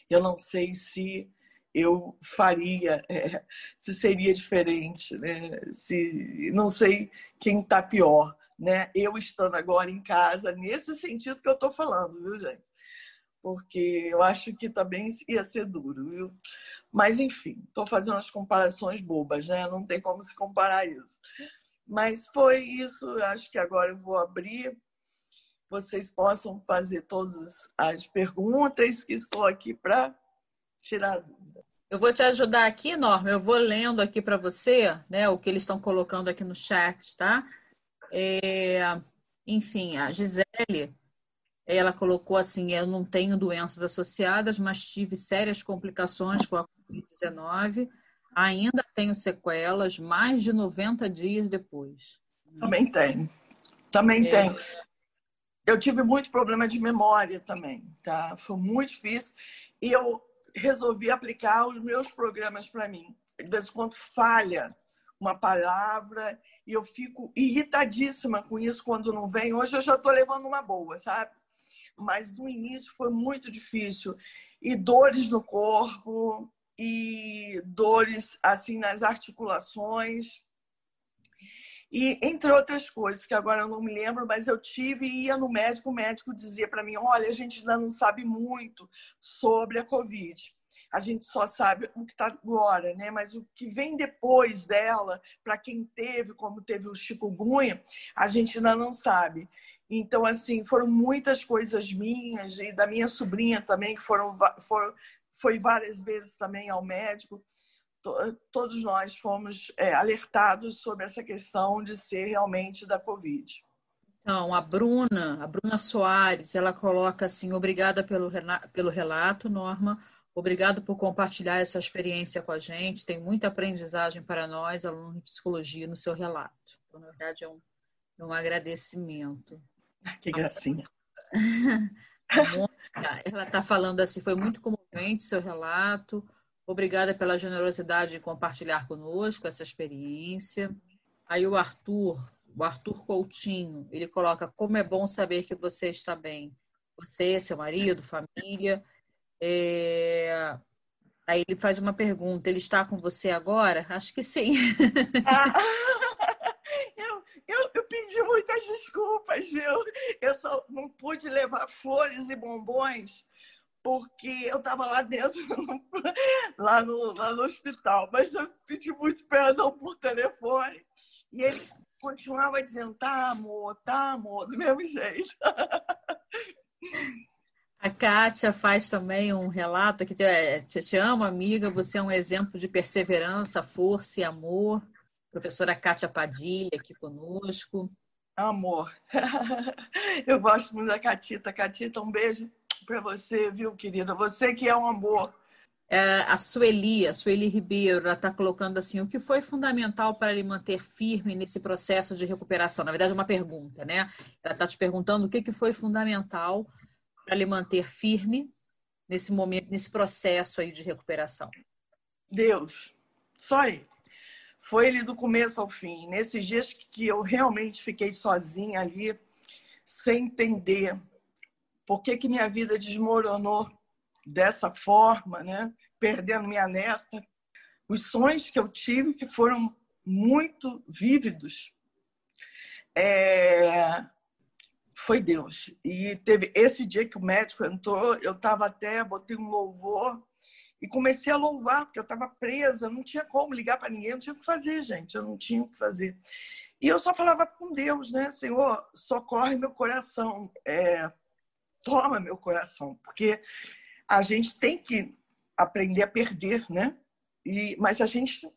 Eu não sei se eu faria, é, se seria diferente, né? se, não sei quem está pior. Né? Eu estando agora em casa, nesse sentido que eu estou falando, viu, gente? porque eu acho que também ia ser duro, viu? Mas, enfim, estou fazendo as comparações bobas, né? Não tem como se comparar isso. Mas foi isso, acho que agora eu vou abrir. Vocês possam fazer todas as perguntas que estou aqui para tirar dúvida. Eu vou te ajudar aqui, Norma. Eu vou lendo aqui para você, né, o que eles estão colocando aqui no chat, tá? É, enfim, a Gisele ela colocou assim: eu não tenho doenças associadas, mas tive sérias complicações com a Covid-19. Ainda tenho sequelas mais de 90 dias depois. Também tem. Também é... tem. Eu tive muito problema de memória também, tá? Foi muito difícil. E eu resolvi aplicar os meus programas para mim. De vez em quando falha uma palavra e eu fico irritadíssima com isso quando não vem. Hoje eu já estou levando uma boa, sabe? mas no início foi muito difícil. E dores no corpo, e dores assim nas articulações. E entre outras coisas, que agora eu não me lembro, mas eu tive e ia no médico, o médico dizia para mim: olha, a gente ainda não sabe muito sobre a Covid. A gente só sabe o que está agora, né? Mas o que vem depois dela, para quem teve, como teve o chikungunya, a gente ainda não sabe. Então, assim, foram muitas coisas minhas e da minha sobrinha também, que foram, foram foi várias vezes também ao médico. Todos nós fomos é, alertados sobre essa questão de ser realmente da Covid. Então, a Bruna, a Bruna Soares, ela coloca assim: obrigada pelo, pelo relato, Norma. Obrigado por compartilhar essa experiência com a gente. Tem muita aprendizagem para nós, alunos de psicologia, no seu relato. Então, na verdade, é um, é um agradecimento. Que gracinha. Ela está falando assim, foi muito comovente seu relato. Obrigada pela generosidade de compartilhar conosco essa experiência. Aí o Arthur, o Arthur Coutinho, ele coloca como é bom saber que você está bem. Você, seu marido, família. É... Aí ele faz uma pergunta: ele está com você agora? Acho que sim. Ah, eu, eu, eu, pedi muitas desculpas, viu? Eu só não pude levar flores e bombons porque eu estava lá dentro, lá no, lá no hospital. Mas eu pedi muito perdão por telefone. E ele continuava dizendo: tá, amor, tá, amor, do mesmo jeito. A Kátia faz também um relato que te, te amo, amiga. Você é um exemplo de perseverança, força e amor. Professora Kátia Padilha aqui conosco. Amor. Eu gosto muito da Catita. Catita, um beijo para você, viu, querida? Você que é um amor. É, a Sueli, a Sueli Ribeiro, ela está colocando assim: o que foi fundamental para ele manter firme nesse processo de recuperação? Na verdade, é uma pergunta, né? Ela está te perguntando o que, que foi fundamental para ele manter firme nesse momento, nesse processo aí de recuperação. Deus, só ele. Foi ele do começo ao fim. Nesses dias que eu realmente fiquei sozinha ali, sem entender por que, que minha vida desmoronou dessa forma, né? Perdendo minha neta. Os sonhos que eu tive que foram muito vívidos. É... Foi Deus. E teve esse dia que o médico entrou, eu estava até, botei um louvor e comecei a louvar, porque eu estava presa, não tinha como ligar para ninguém, não tinha o que fazer, gente, eu não tinha o que fazer. E eu só falava com Deus, né? Senhor, socorre meu coração. É, toma meu coração, porque a gente tem que aprender a perder, né? E, mas a gente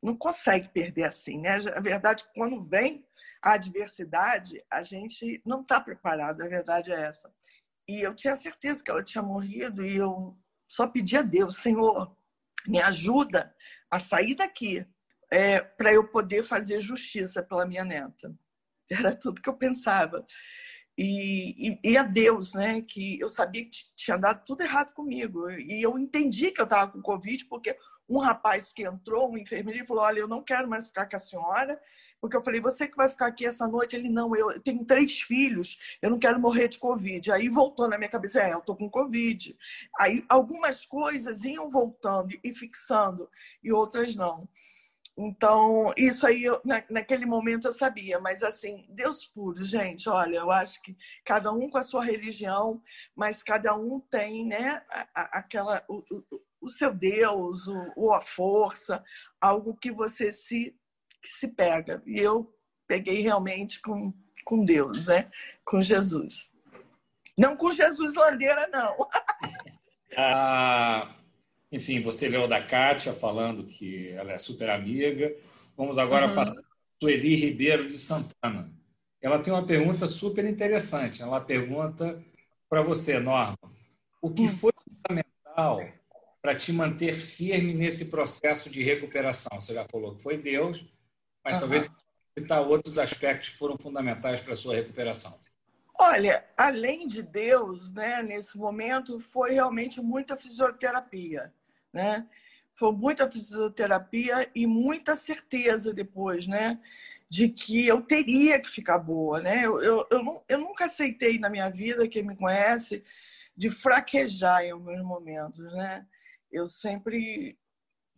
não consegue perder assim, né? A verdade é quando vem a adversidade, a gente não está preparado, a verdade é essa. E eu tinha certeza que ela tinha morrido e eu só pedi a Deus, Senhor, me ajuda a sair daqui é, para eu poder fazer justiça pela minha neta. Era tudo que eu pensava. E, e, e, a Deus, né? Que eu sabia que tinha dado tudo errado comigo. E eu entendi que eu estava com Covid, porque um rapaz que entrou, um enfermeiro, falou: Olha, eu não quero mais ficar com a senhora. Porque eu falei: Você que vai ficar aqui essa noite? Ele: Não, eu tenho três filhos, eu não quero morrer de Covid. Aí voltou na minha cabeça: É, eu tô com Covid. Aí algumas coisas iam voltando e fixando, e outras não. Então, isso aí, eu, na, naquele momento eu sabia, mas assim, Deus puro, gente, olha, eu acho que cada um com a sua religião, mas cada um tem, né, a, aquela, o, o, o, seu Deus, o, a força, algo que você se, que se pega. E eu peguei realmente com, com Deus, né, com Jesus. Não com Jesus Landeira, não. ah, enfim, você leu da Kátia falando que ela é super amiga. Vamos agora uhum. para Sueli Ribeiro de Santana. Ela tem uma pergunta super interessante. Ela pergunta para você, Norma, o que hum. foi fundamental para te manter firme nesse processo de recuperação? Você já falou que foi Deus, mas uhum. talvez citar outros aspectos que foram fundamentais para a sua recuperação. Olha, além de Deus, né, nesse momento, foi realmente muita fisioterapia né? Foi muita fisioterapia e muita certeza depois, né? De que eu teria que ficar boa, né? Eu, eu, eu, eu nunca aceitei na minha vida, quem me conhece, de fraquejar em alguns momentos, né? Eu sempre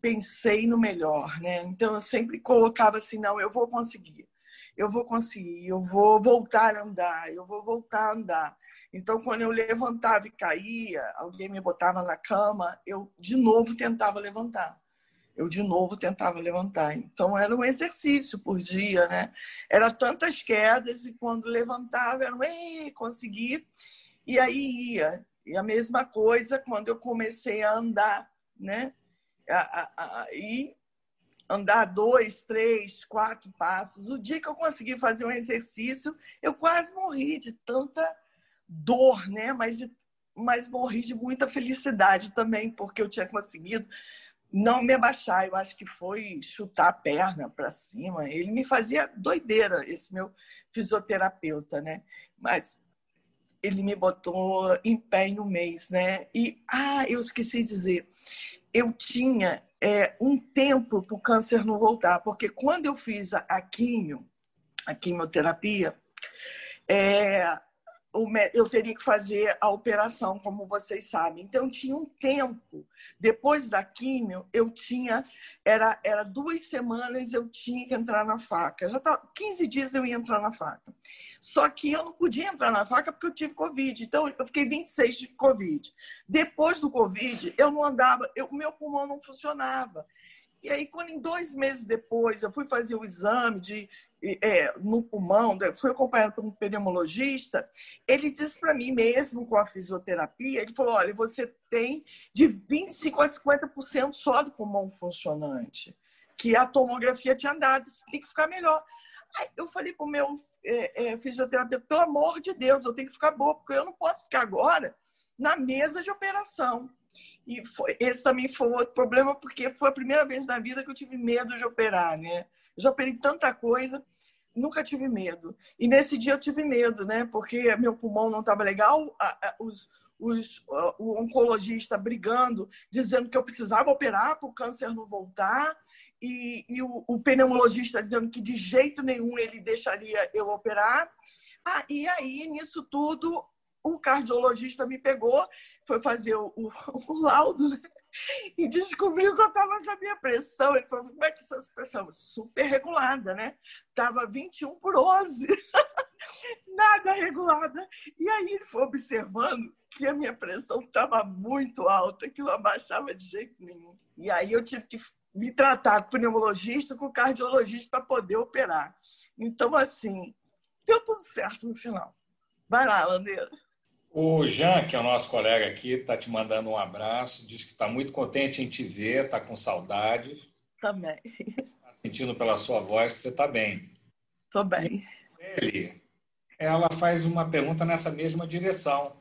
pensei no melhor, né? Então eu sempre colocava assim, não, eu vou conseguir, eu vou conseguir, eu vou voltar a andar, eu vou voltar a andar. Então, quando eu levantava e caía, alguém me botava na cama, eu de novo tentava levantar. Eu de novo tentava levantar. Então, era um exercício por dia, né? Era tantas quedas e quando levantava, era ei, consegui. E aí ia. E a mesma coisa quando eu comecei a andar, né? E andar dois, três, quatro passos. O dia que eu consegui fazer um exercício, eu quase morri de tanta dor, né? Mas, mas morri de muita felicidade também, porque eu tinha conseguido não me abaixar. Eu acho que foi chutar a perna para cima. Ele me fazia doideira, esse meu fisioterapeuta, né? Mas ele me botou em pé em um mês, né? E, ah, eu esqueci de dizer, eu tinha é, um tempo para o câncer não voltar, porque quando eu fiz a quimio, a quimioterapia, é, eu teria que fazer a operação, como vocês sabem. Então, tinha um tempo. Depois da químio, eu tinha. Era, era duas semanas eu tinha que entrar na faca. Já tava, 15 dias eu ia entrar na faca. Só que eu não podia entrar na faca porque eu tive Covid. Então, eu fiquei 26 de Covid. Depois do Covid, eu não andava, o meu pulmão não funcionava. E aí, quando em dois meses depois eu fui fazer o exame de é, no pulmão, né, fui acompanhado por um pneumologista, ele disse para mim mesmo com a fisioterapia, ele falou, olha, você tem de 25% a 50% só do pulmão funcionante, que a tomografia tinha dado, tem que ficar melhor. Aí eu falei para o meu é, é, fisioterapeuta, pelo amor de Deus, eu tenho que ficar boa, porque eu não posso ficar agora na mesa de operação. E foi, esse também foi outro problema, porque foi a primeira vez na vida que eu tive medo de operar, né? Já operei tanta coisa, nunca tive medo. E nesse dia eu tive medo, né? Porque meu pulmão não estava legal, os, os, o oncologista brigando, dizendo que eu precisava operar para o câncer não voltar, e, e o, o, pneumologista dizendo que de jeito nenhum ele deixaria eu operar. Ah, e aí, nisso tudo, o cardiologista me pegou, foi fazer o, o, o laudo, né? e descobriu que eu estava com a minha pressão. Ele falou: como é que essa pressão? Super regulada, né? Estava 21 por 11. Nada regulada. E aí ele foi observando que a minha pressão estava muito alta, que não abaixava de jeito nenhum. E aí eu tive que me tratar com pneumologista, com cardiologista para poder operar. Então, assim, deu tudo certo no final. Vai lá, Landeira. O Jean, que é o nosso colega aqui, está te mandando um abraço, diz que está muito contente em te ver, está com saudade. Também. Está sentindo pela sua voz que você está bem. Estou bem. Ele, ela faz uma pergunta nessa mesma direção.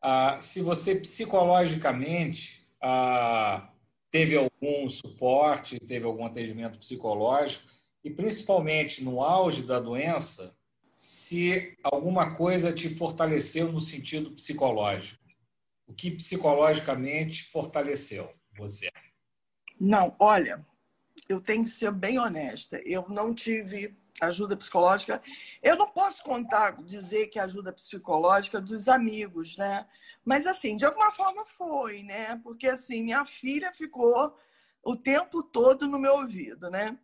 Ah, se você psicologicamente ah, teve algum suporte, teve algum atendimento psicológico, e principalmente no auge da doença, se alguma coisa te fortaleceu no sentido psicológico. O que psicologicamente fortaleceu você? Não, olha, eu tenho que ser bem honesta. Eu não tive ajuda psicológica. Eu não posso contar, dizer que ajuda psicológica dos amigos, né? Mas assim, de alguma forma foi, né? Porque assim, minha filha ficou o tempo todo no meu ouvido, né?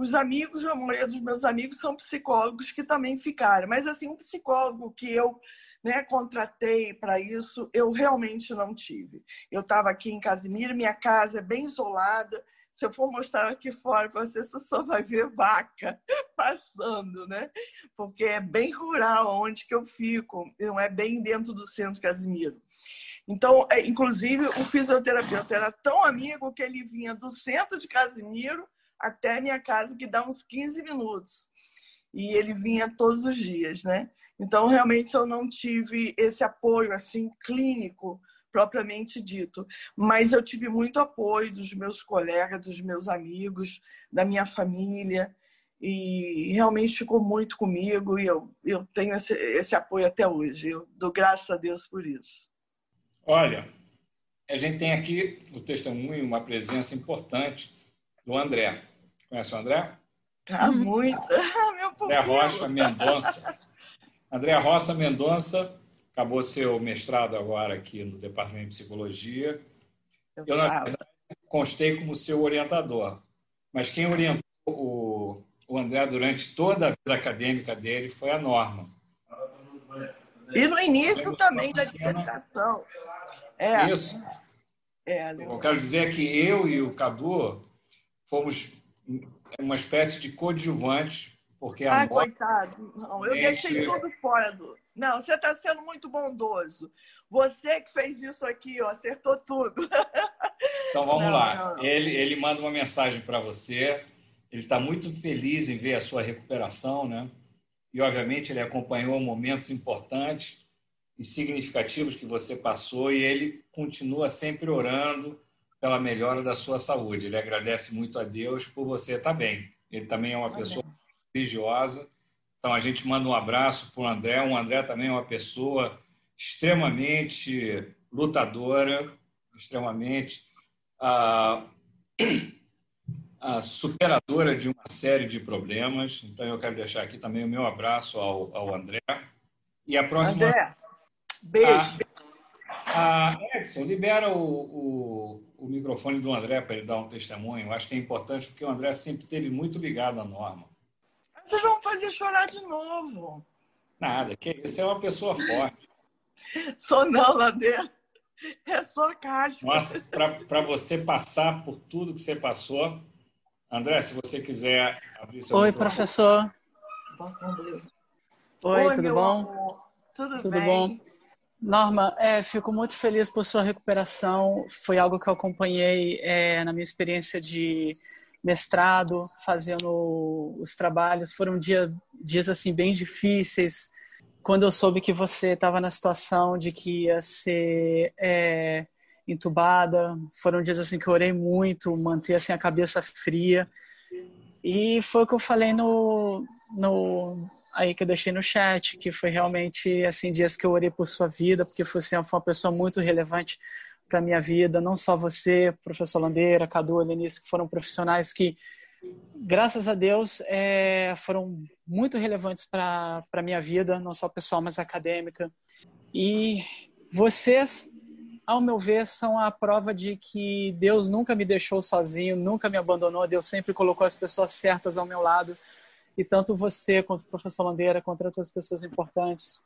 Os amigos, a maioria dos meus amigos são psicólogos que também ficaram, mas assim, um psicólogo que eu né, contratei para isso, eu realmente não tive. Eu estava aqui em Casimiro, minha casa é bem isolada. Se eu for mostrar aqui fora para você, você só vai ver vaca passando, né? Porque é bem rural onde que eu fico, não é bem dentro do centro Casimiro. Então, é, inclusive, o fisioterapeuta era tão amigo que ele vinha do centro de Casimiro até minha casa, que dá uns 15 minutos. E ele vinha todos os dias, né? Então, realmente, eu não tive esse apoio, assim, clínico, propriamente dito. Mas eu tive muito apoio dos meus colegas, dos meus amigos, da minha família. E realmente ficou muito comigo e eu, eu tenho esse, esse apoio até hoje. Eu dou graças a Deus por isso. Olha, a gente tem aqui o testemunho, uma presença importante do André. Conhece o André? Tá muito. Meu André Rocha Mendonça. André Rocha Mendonça acabou seu mestrado agora aqui no Departamento de Psicologia. Eu, Eu na verdade, constei como seu orientador. Mas quem orientou o, o André durante toda a vida acadêmica dele foi a Norma. E no início também da dissertação. É. Isso. É, eu quero dizer que eu e o Cadu fomos uma espécie de coadjuvante, porque a Ah, coitado. Não, eu deixei tudo fora do. Não, você está sendo muito bondoso. Você que fez isso aqui, ó, acertou tudo. Então vamos não, lá. Não. Ele, ele manda uma mensagem para você. Ele está muito feliz em ver a sua recuperação, né? E obviamente ele acompanhou momentos importantes e significativos que você passou e ele continua sempre orando pela melhora da sua saúde. Ele agradece muito a Deus por você estar bem. Ele também é uma Amém. pessoa religiosa. Então a gente manda um abraço para o André. O André também é uma pessoa extremamente lutadora, extremamente ah, a superadora de uma série de problemas. Então, eu quero deixar aqui também o meu abraço ao, ao André. E a próxima. André, beijo. A, a Edson, libera o, o, o microfone do André para ele dar um testemunho. Eu acho que é importante, porque o André sempre esteve muito ligado à norma. Vocês vão fazer chorar de novo. Nada, que isso é uma pessoa forte. Sou não, Ladeira. É só caixa. Nossa, para você passar por tudo que você passou, André, se você quiser abrir seu Oi, professor. Oi, Oi tudo bom? Amor. Tudo, tudo bem? bom? Norma, é, fico muito feliz por sua recuperação. Foi algo que eu acompanhei é, na minha experiência de mestrado, fazendo os trabalhos. Foram dia, dias assim bem difíceis. Quando eu soube que você estava na situação de que ia ser é, entubada. Foram dias assim que eu orei muito, manter assim a cabeça fria. E foi o que eu falei no, no aí que eu deixei no chat, que foi realmente assim dias que eu orei por sua vida, porque você foi uma pessoa muito relevante para minha vida, não só você, professor Landeira, Cadu, Lenice, que foram profissionais que graças a Deus é, foram muito relevantes para a minha vida, não só pessoal, mas acadêmica. E vocês ao meu ver, são a prova de que Deus nunca me deixou sozinho, nunca me abandonou, Deus sempre colocou as pessoas certas ao meu lado. E tanto você, quanto o professor Landeira, quanto outras pessoas importantes,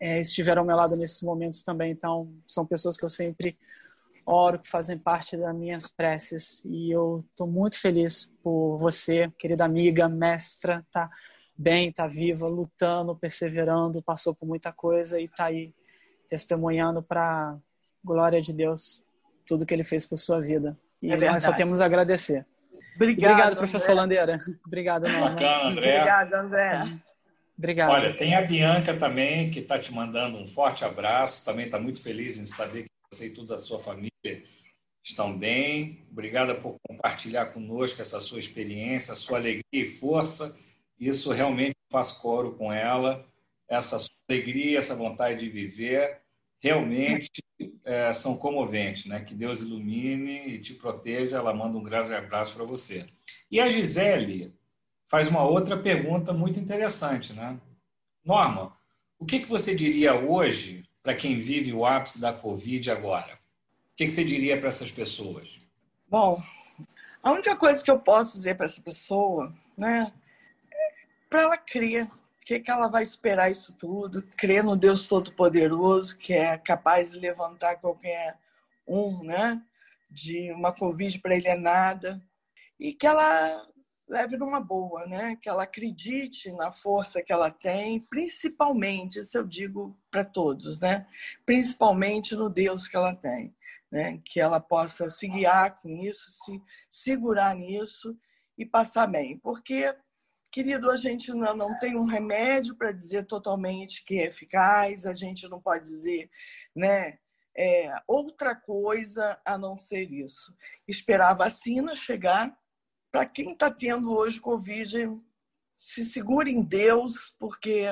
é, estiveram ao meu lado nesses momentos também. Então, são pessoas que eu sempre oro, que fazem parte das minhas preces. E eu estou muito feliz por você, querida amiga, mestra, tá bem, tá viva, lutando, perseverando, passou por muita coisa e tá aí testemunhando para glória de Deus, tudo que ele fez por sua vida. E é nós só temos a agradecer. Obrigado, Obrigado professor André. Landeira. Obrigado. Bacana, André. Obrigado, André. Obrigado. Olha, tem a Bianca também, que está te mandando um forte abraço. Também está muito feliz em saber que você e toda a sua família estão bem. Obrigada por compartilhar conosco essa sua experiência, sua alegria e força. Isso realmente faz coro com ela. Essa sua alegria, essa vontade de viver realmente é, são comoventes, né? Que Deus ilumine e te proteja. Ela manda um grande abraço para você. E a Gisele faz uma outra pergunta muito interessante, né? Norma, o que, que você diria hoje para quem vive o ápice da Covid agora? O que, que você diria para essas pessoas? Bom, a única coisa que eu posso dizer para essa pessoa, né, é para ela crer que, que ela vai esperar isso tudo? Crer no Deus Todo-Poderoso, que é capaz de levantar qualquer um, né? De uma Covid para ele é nada. E que ela leve numa boa, né? Que ela acredite na força que ela tem, principalmente, isso eu digo para todos, né? Principalmente no Deus que ela tem, né? Que ela possa se guiar com isso, se segurar nisso e passar bem, porque Querido, a gente não, não tem um remédio para dizer totalmente que é eficaz, a gente não pode dizer né, é, outra coisa a não ser isso. Esperar a vacina chegar. Para quem está tendo hoje Covid, se segure em Deus, porque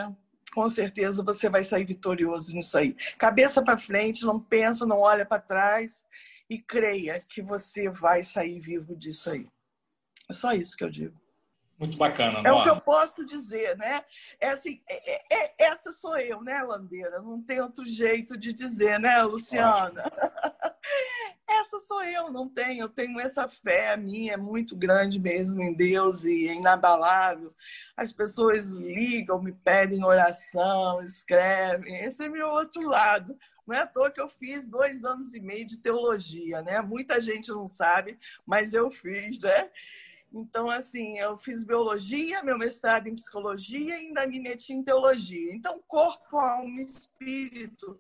com certeza você vai sair vitorioso nisso aí. Cabeça para frente, não pensa, não olha para trás e creia que você vai sair vivo disso aí. É só isso que eu digo. Muito bacana, É o que eu posso dizer, né? É assim, é, é, é, essa sou eu, né, Landeira? Não tem outro jeito de dizer, né, Luciana? essa sou eu, não tenho. Eu tenho essa fé minha, é muito grande mesmo em Deus e é inabalável. As pessoas ligam, me pedem oração, escrevem. Esse é meu outro lado. Não é à toa que eu fiz dois anos e meio de teologia, né? Muita gente não sabe, mas eu fiz, né? Então, assim, eu fiz biologia, meu mestrado em psicologia e ainda me meti em teologia. Então, corpo, alma e espírito,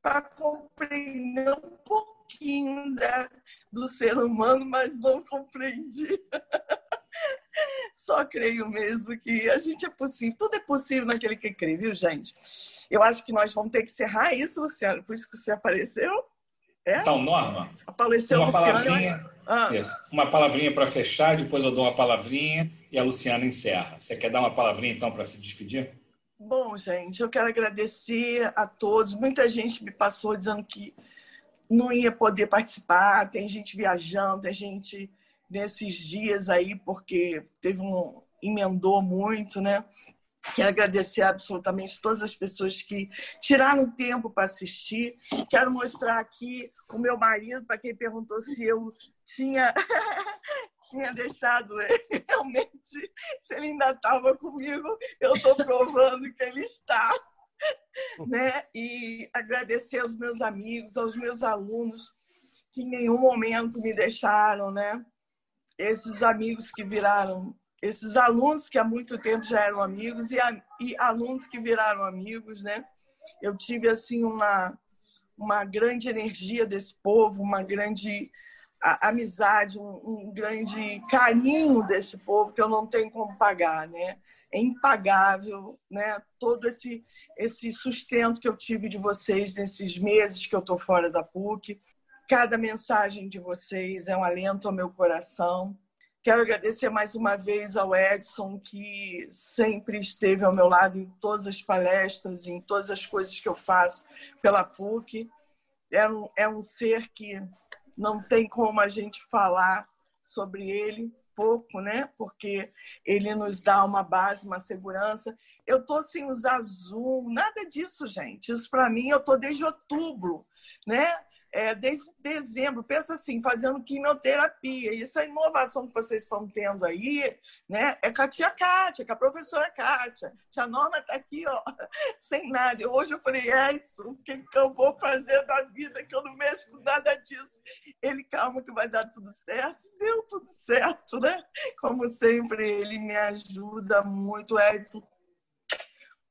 para compreender um pouquinho da, do ser humano, mas não compreendi. Só creio mesmo que a gente é possível, tudo é possível naquele que crê, viu, gente? Eu acho que nós vamos ter que encerrar isso, Luciano, por isso que você apareceu. É? Então, Norma, apareceu uma Luciano, palavrinha, ah. uma palavrinha para fechar, depois eu dou uma palavrinha e a Luciana encerra. Você quer dar uma palavrinha, então, para se despedir? Bom, gente, eu quero agradecer a todos. Muita gente me passou dizendo que não ia poder participar. Tem gente viajando, tem gente nesses dias aí, porque teve um. emendou muito, né? Quero agradecer absolutamente todas as pessoas que tiraram tempo para assistir. Quero mostrar aqui o meu marido, para quem perguntou se eu tinha, tinha deixado ele. Realmente, se ele ainda estava comigo, eu estou provando que ele está. Né? E agradecer aos meus amigos, aos meus alunos, que em nenhum momento me deixaram, né? Esses amigos que viraram esses alunos que há muito tempo já eram amigos e, e alunos que viraram amigos, né? Eu tive assim uma uma grande energia desse povo, uma grande amizade, um, um, grande carinho desse povo que eu não tenho como pagar, né? É impagável, né? Todo esse esse sustento que eu tive de vocês nesses meses que eu estou fora da PUC. Cada mensagem de vocês é um alento ao meu coração. Quero agradecer mais uma vez ao Edson, que sempre esteve ao meu lado em todas as palestras, em todas as coisas que eu faço pela PUC. É um, é um ser que não tem como a gente falar sobre ele pouco, né? Porque ele nos dá uma base, uma segurança. Eu tô sem usar Zoom, nada disso, gente. Isso para mim eu tô desde outubro, né? É, desde dezembro, pensa assim, fazendo quimioterapia. E essa inovação que vocês estão tendo aí, né, é com a tia Kátia, com a professora Kátia. Tia Norma está aqui, ó, sem nada. Hoje eu falei, é isso, o que, que eu vou fazer da vida, que eu não mexo com nada disso. Ele, calma que vai dar tudo certo. Deu tudo certo, né? Como sempre, ele me ajuda muito, Edson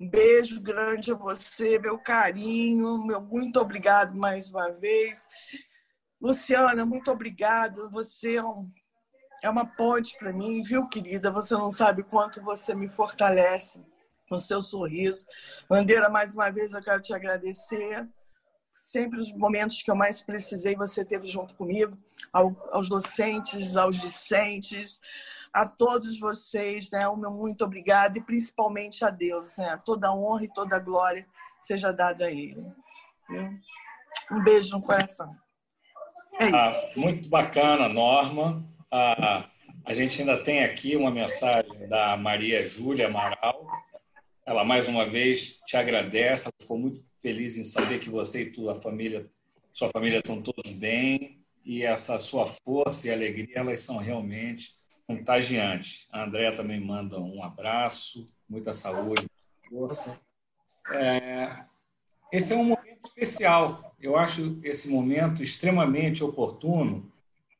um beijo grande a você, meu carinho, meu muito obrigado mais uma vez. Luciana, muito obrigado. Você é, um, é uma ponte para mim, viu, querida? Você não sabe quanto você me fortalece com seu sorriso. Bandeira, mais uma vez eu quero te agradecer. Sempre os momentos que eu mais precisei, você teve junto comigo, aos docentes, aos discentes, a todos vocês, né, o meu muito obrigado e principalmente a Deus, né, toda a honra e toda a glória seja dada a Ele. Viu? Um beijo no coração. É ah, isso. Ah, muito bacana, Norma. Ah, a gente ainda tem aqui uma mensagem da Maria Júlia Amaral. Ela mais uma vez te agradece. Ela ficou muito feliz em saber que você e tua família, sua família estão todos bem e essa sua força e alegria elas são realmente contagiante. A Andréa também manda um abraço, muita saúde, força. É, esse é um momento especial. Eu acho esse momento extremamente oportuno,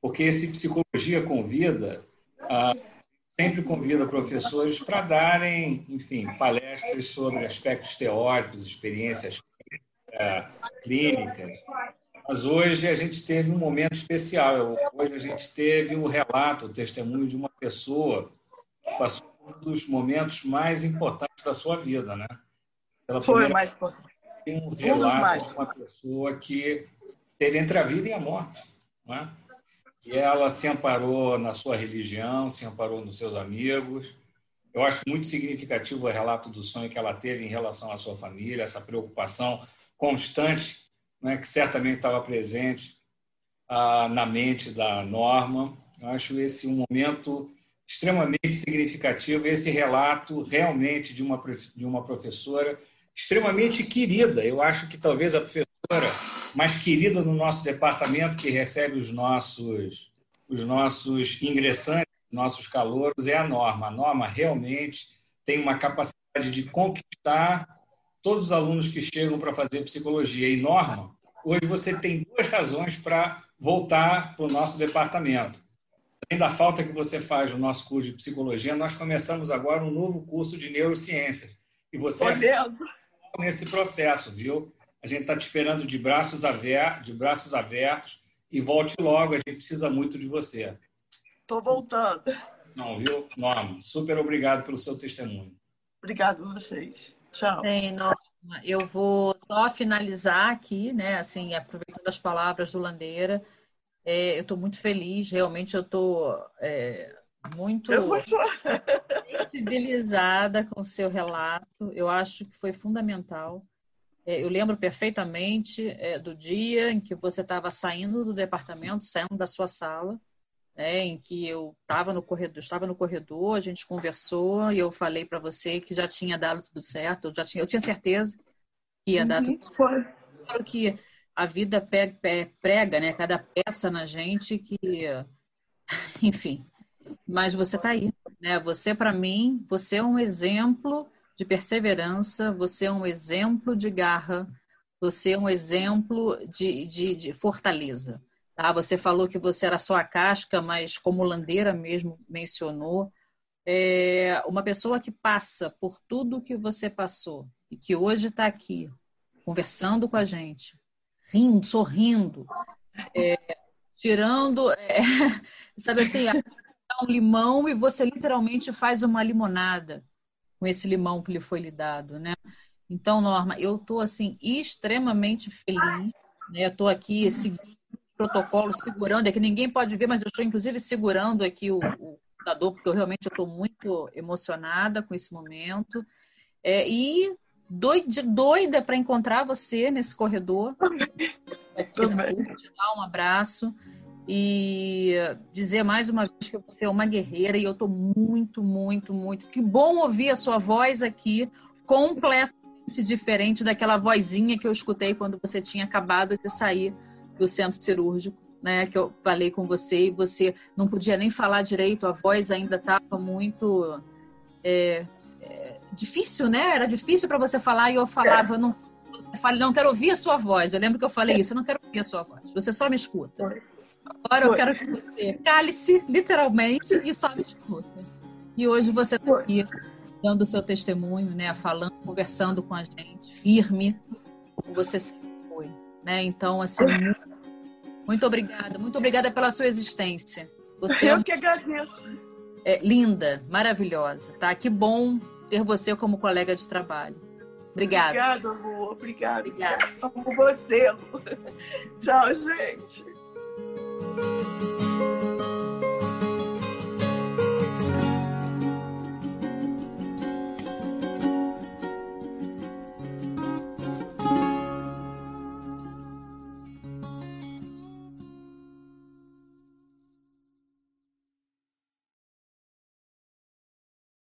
porque esse Psicologia Convida ah, sempre convida professores para darem, enfim, palestras sobre aspectos teóricos, experiências é, clínicas, mas hoje a gente teve um momento especial. Hoje a gente teve o relato, o testemunho de uma pessoa que passou um dos momentos mais importantes da sua vida, né? Pela Foi o mais importante. Um relato de uma pessoa que teve entre a vida e a morte, né? E ela se amparou na sua religião, se amparou nos seus amigos. Eu acho muito significativo o relato do sonho que ela teve em relação à sua família, essa preocupação constante né, que certamente estava presente ah, na mente da Norma. Eu acho esse um momento extremamente significativo, esse relato realmente de uma, de uma professora extremamente querida. Eu acho que talvez a professora mais querida no nosso departamento, que recebe os nossos, os nossos ingressantes, nossos calouros, é a Norma. A Norma realmente tem uma capacidade de conquistar todos os alunos que chegam para fazer psicologia. E Norma, hoje você tem duas razões para voltar para o nosso departamento. Além da falta que você faz no nosso curso de psicologia, nós começamos agora um novo curso de neurociências. E você é nesse processo, viu? A gente está te esperando de braços, abertos, de braços abertos e volte logo, a gente precisa muito de você. Estou voltando. Não, viu? Norma, super obrigado pelo seu testemunho. Obrigado a vocês. Tchau. Bem, Eu vou só finalizar aqui, né? Assim, aproveitando as palavras do Landeira. É, eu estou muito feliz, realmente eu estou é, muito sensibilizada com o seu relato. Eu acho que foi fundamental. É, eu lembro perfeitamente é, do dia em que você estava saindo do departamento, saindo da sua sala, né, em que eu estava no corredor, estava no corredor, a gente conversou e eu falei para você que já tinha dado tudo certo, eu já tinha, eu tinha certeza que ia dar uhum, tudo certo. Claro que a vida pega, prega, né, cada peça na gente que, enfim. Mas você está aí, né? Você para mim, você é um exemplo de perseverança, você é um exemplo de garra, você é um exemplo de, de, de fortaleza. Tá? Você falou que você era só a casca, mas como Landeira mesmo mencionou, é uma pessoa que passa por tudo que você passou e que hoje está aqui conversando com a gente, rindo, sorrindo, é, tirando, é, sabe assim, um limão e você literalmente faz uma limonada com esse limão que lhe foi lhe dado, né? Então, Norma, eu estou assim extremamente feliz, né? Estou aqui seguindo protocolo, segurando, é que ninguém pode ver, mas eu estou inclusive segurando aqui o, o computador, porque eu realmente estou muito emocionada com esse momento. É, e doida, doida para encontrar você nesse corredor. Aqui na te dar um abraço e dizer mais uma vez que você é uma guerreira e eu estou muito, muito, muito. Que bom ouvir a sua voz aqui, completamente diferente daquela vozinha que eu escutei quando você tinha acabado de sair do centro cirúrgico, né? Que eu falei com você e você não podia nem falar direito, a voz ainda estava muito é, é, difícil, né? Era difícil para você falar e eu falava, não, eu falei, não quero ouvir a sua voz. Eu lembro que eu falei isso, eu não quero ouvir a sua voz. Você só me escuta. Agora eu quero que você cale-se, literalmente, e só me escuta. E hoje você está aqui dando o seu testemunho, né? Falando, conversando com a gente, firme, como você sempre foi. Né? Então, assim, muito, muito obrigada. Muito obrigada pela sua existência. Você eu é que agradeço. É, linda, maravilhosa, tá? Que bom ter você como colega de trabalho. Obrigada. Obrigada, amor. Obrigada. Obrigada. Amo você, amor. Tchau, gente.